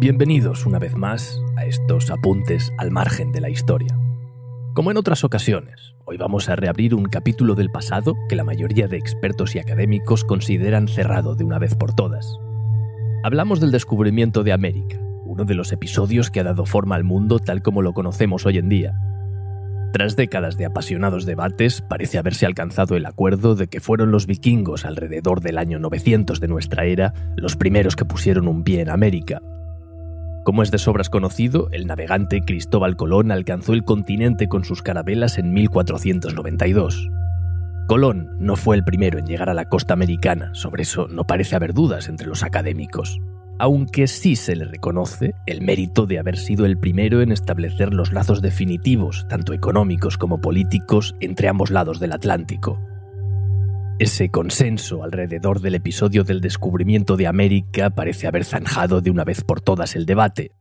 Bienvenidos una vez más a estos apuntes al margen de la historia. Como en otras ocasiones, hoy vamos a reabrir un capítulo del pasado que la mayoría de expertos y académicos consideran cerrado de una vez por todas. Hablamos del descubrimiento de América, uno de los episodios que ha dado forma al mundo tal como lo conocemos hoy en día. Tras décadas de apasionados debates, parece haberse alcanzado el acuerdo de que fueron los vikingos alrededor del año 900 de nuestra era los primeros que pusieron un pie en América, como es de sobras conocido, el navegante Cristóbal Colón alcanzó el continente con sus carabelas en 1492. Colón no fue el primero en llegar a la costa americana, sobre eso no parece haber dudas entre los académicos, aunque sí se le reconoce el mérito de haber sido el primero en establecer los lazos definitivos, tanto económicos como políticos, entre ambos lados del Atlántico. Ese consenso alrededor del episodio del descubrimiento de América parece haber zanjado de una vez por todas el debate.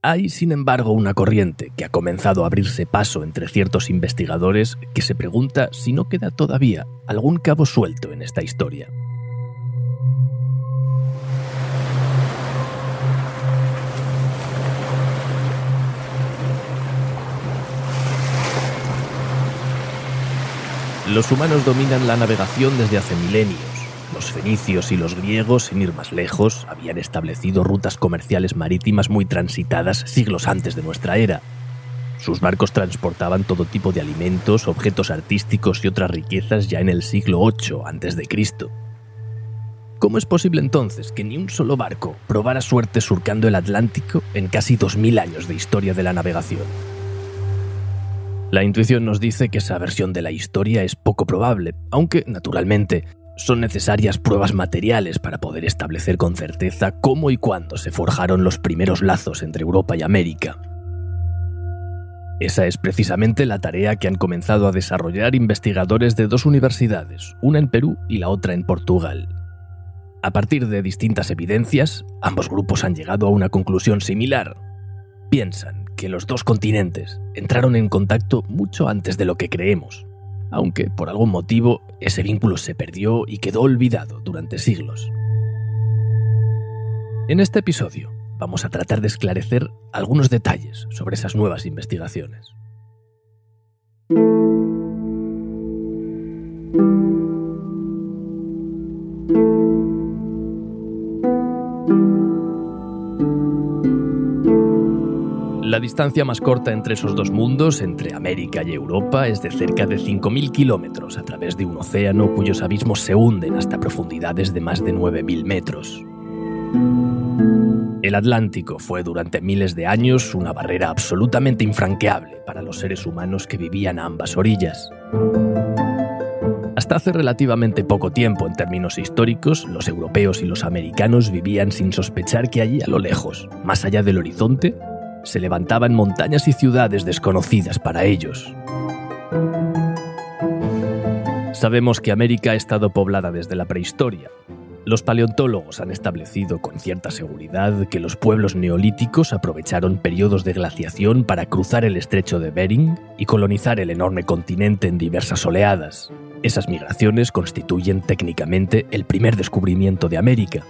Hay, sin embargo, una corriente que ha comenzado a abrirse paso entre ciertos investigadores que se pregunta si no queda todavía algún cabo suelto en esta historia. Los humanos dominan la navegación desde hace milenios. Los fenicios y los griegos, sin ir más lejos, habían establecido rutas comerciales marítimas muy transitadas siglos antes de nuestra era. Sus barcos transportaban todo tipo de alimentos, objetos artísticos y otras riquezas ya en el siglo VIII a.C. ¿Cómo es posible entonces que ni un solo barco probara suerte surcando el Atlántico en casi 2000 años de historia de la navegación? La intuición nos dice que esa versión de la historia es poco probable, aunque, naturalmente, son necesarias pruebas materiales para poder establecer con certeza cómo y cuándo se forjaron los primeros lazos entre Europa y América. Esa es precisamente la tarea que han comenzado a desarrollar investigadores de dos universidades, una en Perú y la otra en Portugal. A partir de distintas evidencias, ambos grupos han llegado a una conclusión similar. Piensan que los dos continentes entraron en contacto mucho antes de lo que creemos, aunque por algún motivo ese vínculo se perdió y quedó olvidado durante siglos. En este episodio vamos a tratar de esclarecer algunos detalles sobre esas nuevas investigaciones. La distancia más corta entre esos dos mundos, entre América y Europa, es de cerca de 5.000 kilómetros a través de un océano cuyos abismos se hunden hasta profundidades de más de 9.000 metros. El Atlántico fue durante miles de años una barrera absolutamente infranqueable para los seres humanos que vivían a ambas orillas. Hasta hace relativamente poco tiempo, en términos históricos, los europeos y los americanos vivían sin sospechar que allí a lo lejos, más allá del horizonte, se levantaban montañas y ciudades desconocidas para ellos. Sabemos que América ha estado poblada desde la prehistoria. Los paleontólogos han establecido con cierta seguridad que los pueblos neolíticos aprovecharon periodos de glaciación para cruzar el estrecho de Bering y colonizar el enorme continente en diversas oleadas. Esas migraciones constituyen técnicamente el primer descubrimiento de América.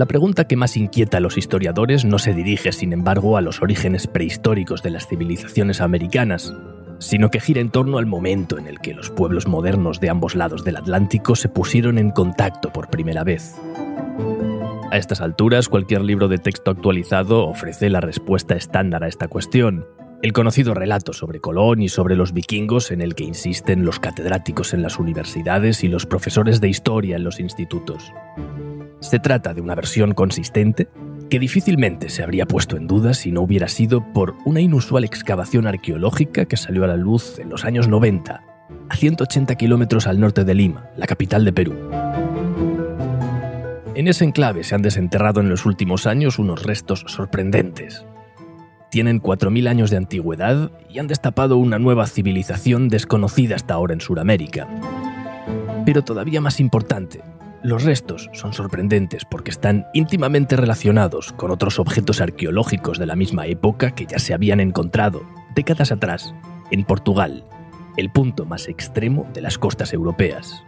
La pregunta que más inquieta a los historiadores no se dirige, sin embargo, a los orígenes prehistóricos de las civilizaciones americanas, sino que gira en torno al momento en el que los pueblos modernos de ambos lados del Atlántico se pusieron en contacto por primera vez. A estas alturas, cualquier libro de texto actualizado ofrece la respuesta estándar a esta cuestión, el conocido relato sobre Colón y sobre los vikingos en el que insisten los catedráticos en las universidades y los profesores de historia en los institutos. Se trata de una versión consistente que difícilmente se habría puesto en duda si no hubiera sido por una inusual excavación arqueológica que salió a la luz en los años 90, a 180 kilómetros al norte de Lima, la capital de Perú. En ese enclave se han desenterrado en los últimos años unos restos sorprendentes. Tienen 4.000 años de antigüedad y han destapado una nueva civilización desconocida hasta ahora en Sudamérica. Pero todavía más importante, los restos son sorprendentes porque están íntimamente relacionados con otros objetos arqueológicos de la misma época que ya se habían encontrado décadas atrás en Portugal, el punto más extremo de las costas europeas.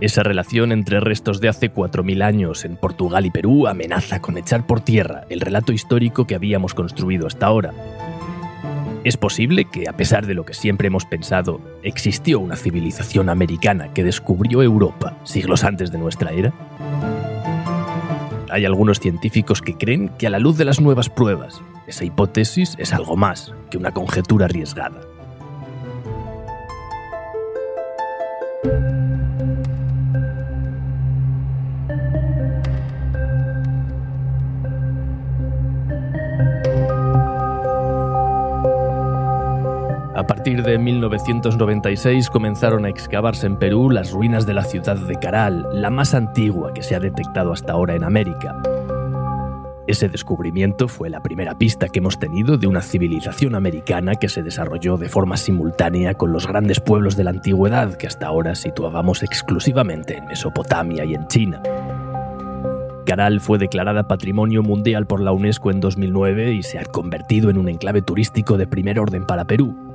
Esa relación entre restos de hace 4.000 años en Portugal y Perú amenaza con echar por tierra el relato histórico que habíamos construido hasta ahora. ¿Es posible que, a pesar de lo que siempre hemos pensado, existió una civilización americana que descubrió Europa siglos antes de nuestra era? Hay algunos científicos que creen que a la luz de las nuevas pruebas, esa hipótesis es algo más que una conjetura arriesgada. Partir de 1996 comenzaron a excavarse en Perú las ruinas de la ciudad de Caral, la más antigua que se ha detectado hasta ahora en América. Ese descubrimiento fue la primera pista que hemos tenido de una civilización americana que se desarrolló de forma simultánea con los grandes pueblos de la antigüedad que hasta ahora situábamos exclusivamente en Mesopotamia y en China. Caral fue declarada Patrimonio Mundial por la UNESCO en 2009 y se ha convertido en un enclave turístico de primer orden para Perú,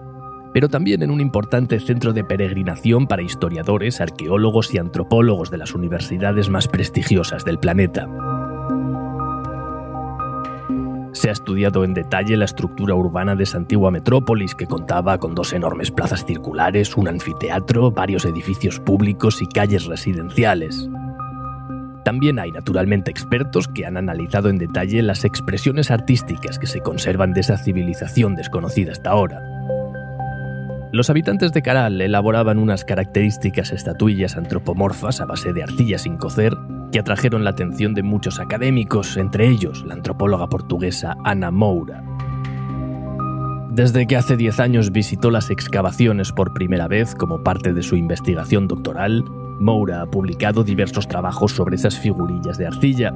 pero también en un importante centro de peregrinación para historiadores, arqueólogos y antropólogos de las universidades más prestigiosas del planeta. Se ha estudiado en detalle la estructura urbana de esa antigua metrópolis que contaba con dos enormes plazas circulares, un anfiteatro, varios edificios públicos y calles residenciales. También hay naturalmente expertos que han analizado en detalle las expresiones artísticas que se conservan de esa civilización desconocida hasta ahora. Los habitantes de Caral elaboraban unas características estatuillas antropomorfas a base de arcilla sin cocer que atrajeron la atención de muchos académicos, entre ellos la antropóloga portuguesa Ana Moura. Desde que hace 10 años visitó las excavaciones por primera vez como parte de su investigación doctoral, Moura ha publicado diversos trabajos sobre esas figurillas de arcilla.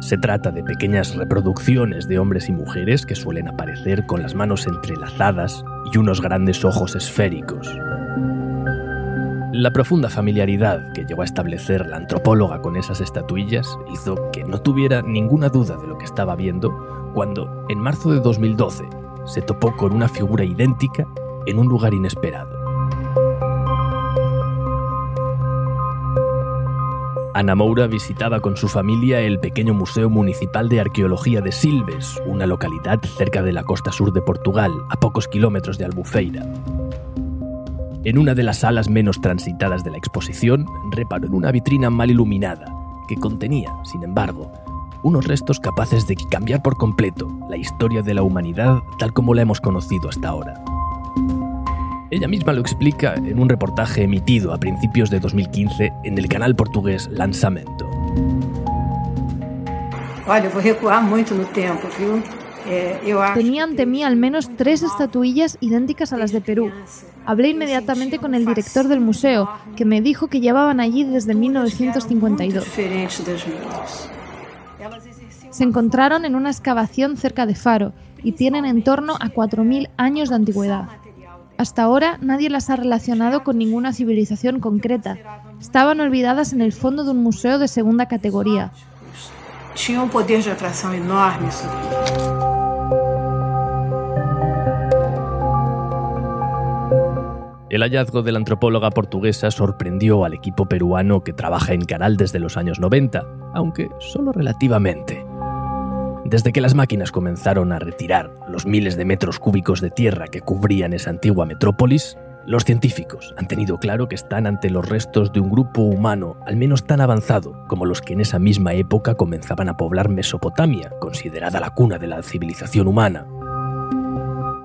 Se trata de pequeñas reproducciones de hombres y mujeres que suelen aparecer con las manos entrelazadas y unos grandes ojos esféricos. La profunda familiaridad que llegó a establecer la antropóloga con esas estatuillas hizo que no tuviera ninguna duda de lo que estaba viendo cuando, en marzo de 2012, se topó con una figura idéntica en un lugar inesperado. Ana Moura visitaba con su familia el pequeño Museo Municipal de Arqueología de Silves, una localidad cerca de la costa sur de Portugal, a pocos kilómetros de Albufeira. En una de las salas menos transitadas de la exposición, reparó en una vitrina mal iluminada, que contenía, sin embargo, unos restos capaces de cambiar por completo la historia de la humanidad tal como la hemos conocido hasta ahora. Ella misma lo explica en un reportaje emitido a principios de 2015 en el canal portugués Lanzamento. Tenía ante mí al menos tres estatuillas idénticas a las de Perú. Hablé inmediatamente con el director del museo, que me dijo que llevaban allí desde 1952. Se encontraron en una excavación cerca de Faro y tienen en torno a 4.000 años de antigüedad. Hasta ahora nadie las ha relacionado con ninguna civilización concreta. Estaban olvidadas en el fondo de un museo de segunda categoría. un poder de atracción enorme. El hallazgo de la antropóloga portuguesa sorprendió al equipo peruano que trabaja en Caral desde los años 90, aunque solo relativamente. Desde que las máquinas comenzaron a retirar los miles de metros cúbicos de tierra que cubrían esa antigua metrópolis, los científicos han tenido claro que están ante los restos de un grupo humano al menos tan avanzado como los que en esa misma época comenzaban a poblar Mesopotamia, considerada la cuna de la civilización humana.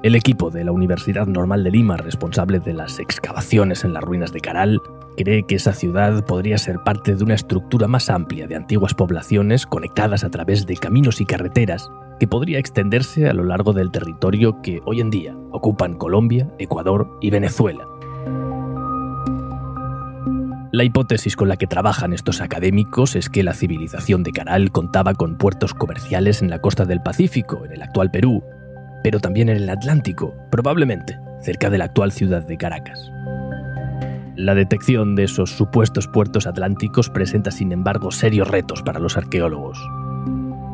El equipo de la Universidad Normal de Lima, responsable de las excavaciones en las ruinas de Caral, cree que esa ciudad podría ser parte de una estructura más amplia de antiguas poblaciones conectadas a través de caminos y carreteras que podría extenderse a lo largo del territorio que hoy en día ocupan Colombia, Ecuador y Venezuela. La hipótesis con la que trabajan estos académicos es que la civilización de Caral contaba con puertos comerciales en la costa del Pacífico, en el actual Perú, pero también en el Atlántico, probablemente cerca de la actual ciudad de Caracas. La detección de esos supuestos puertos atlánticos presenta sin embargo serios retos para los arqueólogos.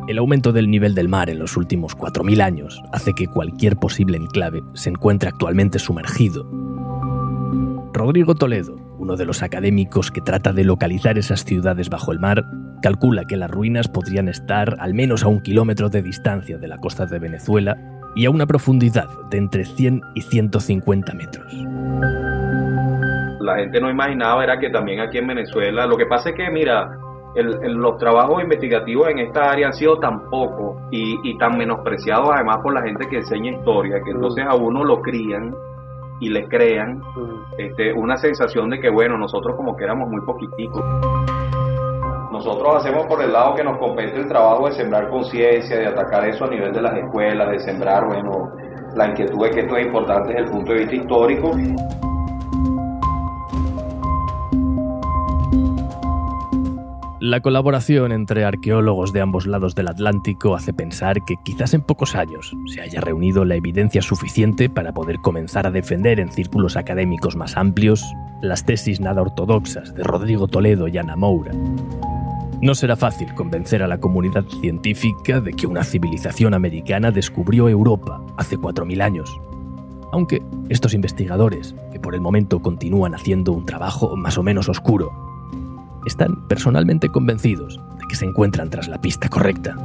El aumento del nivel del mar en los últimos 4.000 años hace que cualquier posible enclave se encuentre actualmente sumergido. Rodrigo Toledo, uno de los académicos que trata de localizar esas ciudades bajo el mar, calcula que las ruinas podrían estar al menos a un kilómetro de distancia de la costa de Venezuela y a una profundidad de entre 100 y 150 metros. La gente no imaginaba era que también aquí en Venezuela, lo que pasa es que, mira, los trabajos investigativos en esta área han sido tan pocos y, y, tan menospreciados además por la gente que enseña historia, que entonces a uno lo crían y le crean este, una sensación de que, bueno, nosotros como que éramos muy poquiticos. Nosotros hacemos por el lado que nos compete el trabajo de sembrar conciencia, de atacar eso a nivel de las escuelas, de sembrar, bueno, la inquietud de que esto es importante desde el punto de vista histórico. La colaboración entre arqueólogos de ambos lados del Atlántico hace pensar que quizás en pocos años se haya reunido la evidencia suficiente para poder comenzar a defender en círculos académicos más amplios las tesis nada ortodoxas de Rodrigo Toledo y Ana Moura. No será fácil convencer a la comunidad científica de que una civilización americana descubrió Europa hace 4.000 años, aunque estos investigadores, que por el momento continúan haciendo un trabajo más o menos oscuro, están personalmente convencidos de que se encuentran tras la pista correcta.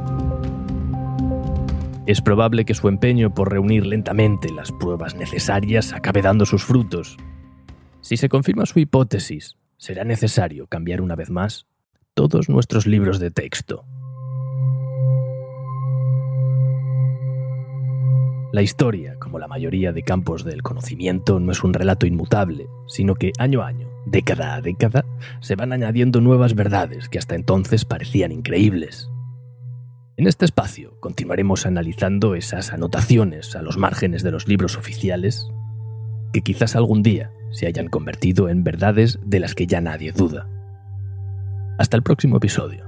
Es probable que su empeño por reunir lentamente las pruebas necesarias acabe dando sus frutos. Si se confirma su hipótesis, será necesario cambiar una vez más todos nuestros libros de texto. La historia, como la mayoría de campos del conocimiento, no es un relato inmutable, sino que año a año, década a década, se van añadiendo nuevas verdades que hasta entonces parecían increíbles. En este espacio continuaremos analizando esas anotaciones a los márgenes de los libros oficiales que quizás algún día se hayan convertido en verdades de las que ya nadie duda. Hasta el próximo episodio.